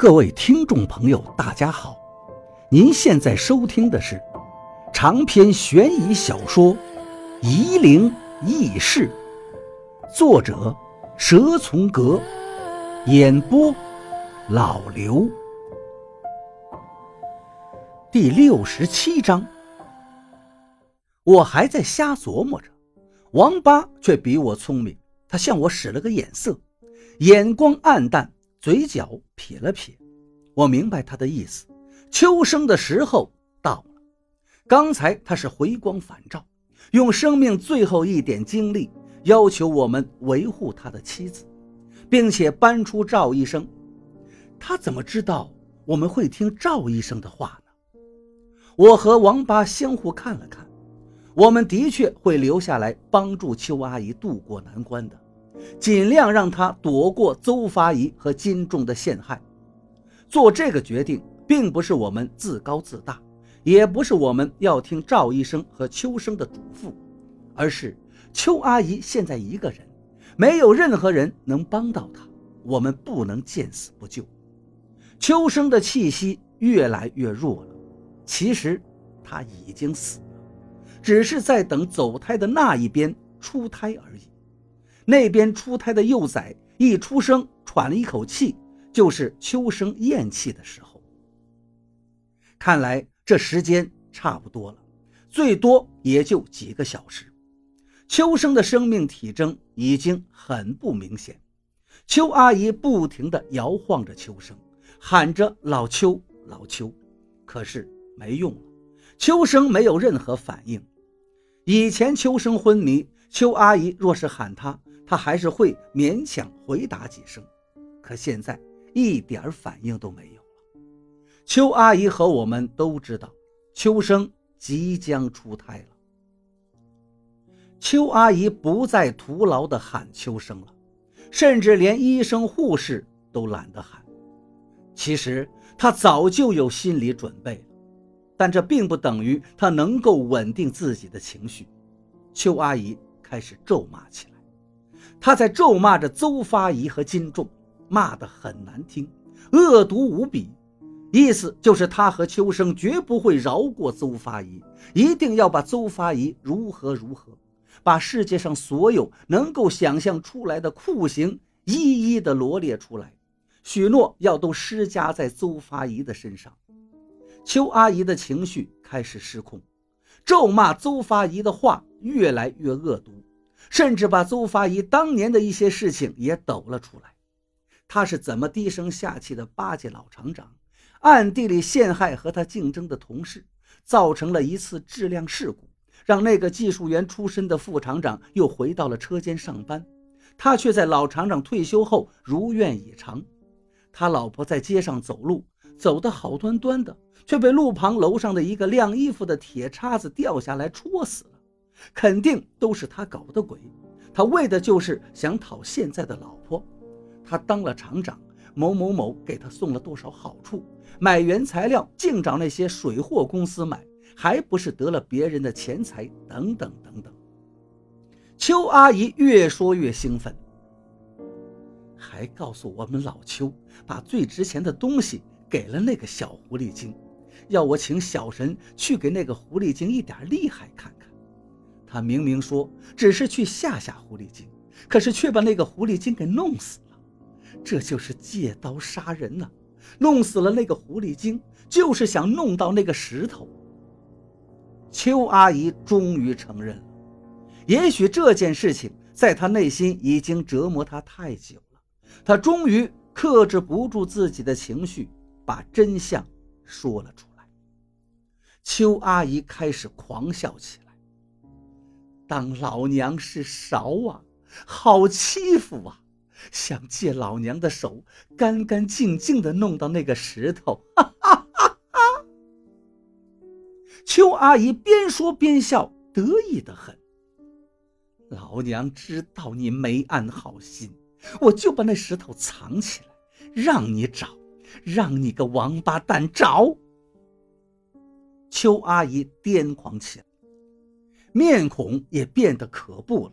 各位听众朋友，大家好！您现在收听的是长篇悬疑小说《夷陵轶事》，作者蛇从阁，演播老刘。第六十七章，我还在瞎琢磨着，王八却比我聪明，他向我使了个眼色，眼光暗淡。嘴角撇了撇，我明白他的意思。秋生的时候到了。刚才他是回光返照，用生命最后一点精力要求我们维护他的妻子，并且搬出赵医生。他怎么知道我们会听赵医生的话呢？我和王八相互看了看，我们的确会留下来帮助邱阿姨渡过难关的。尽量让他躲过邹发仪和金仲的陷害。做这个决定，并不是我们自高自大，也不是我们要听赵医生和秋生的嘱咐，而是邱阿姨现在一个人，没有任何人能帮到她，我们不能见死不救。秋生的气息越来越弱了，其实他已经死了，只是在等走胎的那一边出胎而已。那边出胎的幼崽一出生，喘了一口气，就是秋生咽气的时候。看来这时间差不多了，最多也就几个小时。秋生的生命体征已经很不明显。邱阿姨不停地摇晃着秋生，喊着“老邱，老邱”，可是没用了，秋生没有任何反应。以前秋生昏迷，邱阿姨若是喊他。他还是会勉强回答几声，可现在一点反应都没有了。邱阿姨和我们都知道，秋生即将出胎了。邱阿姨不再徒劳地喊秋生了，甚至连医生护士都懒得喊。其实她早就有心理准备了，但这并不等于她能够稳定自己的情绪。邱阿姨开始咒骂起来。他在咒骂着邹发仪和金仲，骂得很难听，恶毒无比，意思就是他和秋生绝不会饶过邹发仪，一定要把邹发仪如何如何，把世界上所有能够想象出来的酷刑一一的罗列出来，许诺要都施加在邹发仪的身上。邱阿姨的情绪开始失控，咒骂邹发仪的话越来越恶毒。甚至把邹发仪当年的一些事情也抖了出来，他是怎么低声下气的巴结老厂长，暗地里陷害和他竞争的同事，造成了一次质量事故，让那个技术员出身的副厂长又回到了车间上班，他却在老厂长退休后如愿以偿。他老婆在街上走路，走得好端端的，却被路旁楼上的一个晾衣服的铁叉子掉下来戳死。肯定都是他搞的鬼，他为的就是想讨现在的老婆。他当了厂长，某某某给他送了多少好处，买原材料净找那些水货公司买，还不是得了别人的钱财？等等等等。邱阿姨越说越兴奋，还告诉我们老邱把最值钱的东西给了那个小狐狸精，要我请小神去给那个狐狸精一点厉害看。他明明说只是去吓吓狐狸精，可是却把那个狐狸精给弄死了，这就是借刀杀人呐！弄死了那个狐狸精，就是想弄到那个石头。邱阿姨终于承认了，也许这件事情在她内心已经折磨她太久了，她终于克制不住自己的情绪，把真相说了出来。邱阿姨开始狂笑起来。当老娘是勺啊，好欺负啊！想借老娘的手，干干净净的弄到那个石头。哈 邱阿姨边说边笑，得意的很。老娘知道你没安好心，我就把那石头藏起来，让你找，让你个王八蛋找。邱阿姨癫狂起来。面孔也变得可怖了。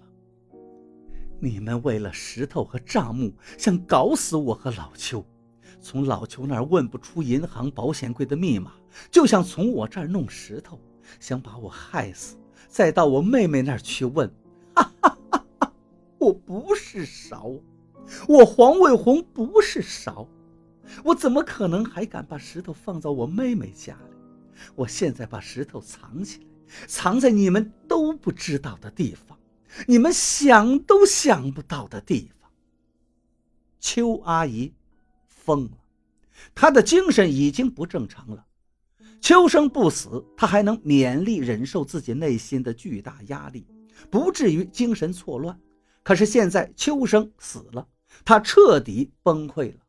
你们为了石头和账目，想搞死我和老邱，从老邱那儿问不出银行保险柜的密码，就想从我这儿弄石头，想把我害死，再到我妹妹那儿去问。哈哈哈哈！我不是勺，我黄卫红不是勺，我怎么可能还敢把石头放到我妹妹家里？我现在把石头藏起来，藏在你们都不知道的地方，你们想都想不到的地方。邱阿姨疯了，她的精神已经不正常了。秋生不死，她还能勉力忍受自己内心的巨大压力，不至于精神错乱。可是现在秋生死了，她彻底崩溃了。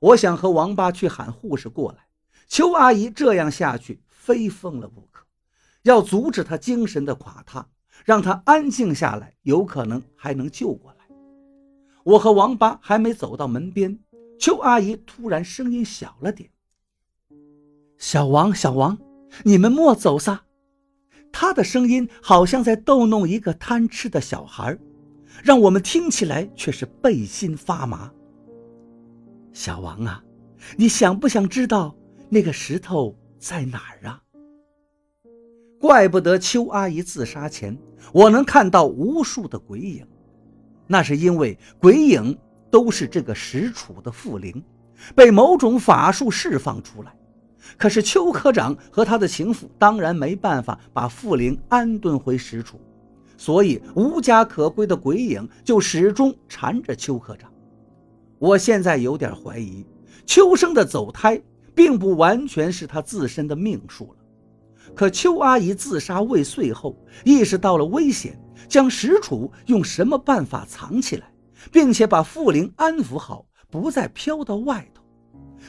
我想和王八去喊护士过来。邱阿姨这样下去，非疯了不可。要阻止他精神的垮塌，让他安静下来，有可能还能救过来。我和王八还没走到门边，邱阿姨突然声音小了点：“小王，小王，你们莫走撒！”她的声音好像在逗弄一个贪吃的小孩，让我们听起来却是背心发麻。小王啊，你想不想知道那个石头在哪儿啊？怪不得邱阿姨自杀前，我能看到无数的鬼影。那是因为鬼影都是这个石楚的附灵，被某种法术释放出来。可是邱科长和他的情妇当然没办法把附灵安顿回石楚，所以无家可归的鬼影就始终缠着邱科长。我现在有点怀疑，邱生的走胎并不完全是他自身的命数了。可邱阿姨自杀未遂后，意识到了危险。将石楚用什么办法藏起来，并且把傅灵安抚好，不再飘到外头？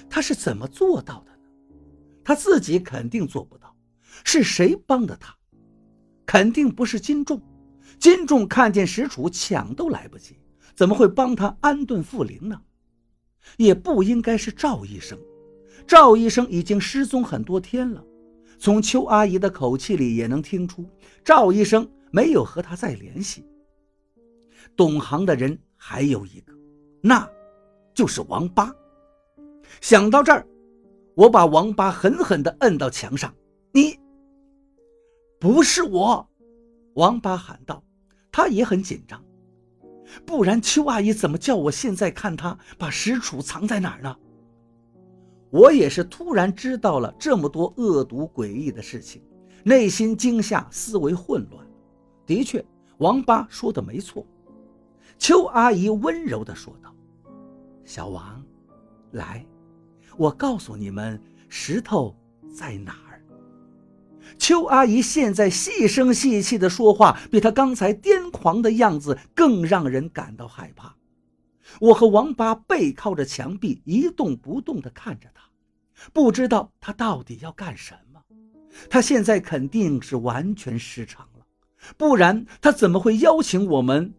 他是怎么做到的呢？他自己肯定做不到，是谁帮的他？肯定不是金仲。金仲看见石楚抢都来不及，怎么会帮他安顿傅灵呢？也不应该是赵医生。赵医生已经失踪很多天了，从邱阿姨的口气里也能听出，赵医生。没有和她再联系。懂行的人还有一个，那，就是王八。想到这儿，我把王八狠狠地摁到墙上。你，不是我！王八喊道。他也很紧张。不然邱阿姨怎么叫我现在看她把石杵藏在哪儿呢？我也是突然知道了这么多恶毒诡异的事情，内心惊吓，思维混乱。的确，王八说的没错。邱阿姨温柔地说道：“小王，来，我告诉你们，石头在哪儿。”邱阿姨现在细声细气的说话，比她刚才癫狂的样子更让人感到害怕。我和王八背靠着墙壁，一动不动地看着他，不知道他到底要干什么。他现在肯定是完全失常了。不然他怎么会邀请我们，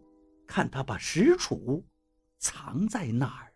看他把石杵藏在那儿？